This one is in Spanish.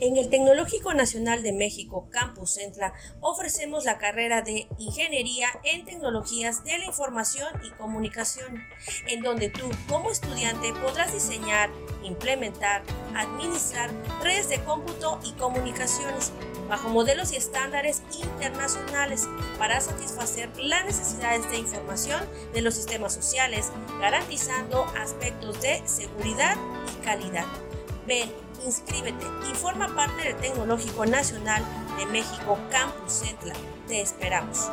En el Tecnológico Nacional de México, Campus Centla, ofrecemos la carrera de Ingeniería en Tecnologías de la Información y Comunicación, en donde tú como estudiante podrás diseñar, implementar, administrar redes de cómputo y comunicaciones bajo modelos y estándares internacionales para satisfacer las necesidades de información de los sistemas sociales, garantizando aspectos de seguridad y calidad. Ven, inscríbete y forma parte del Tecnológico Nacional de México Campus Centla. Te esperamos.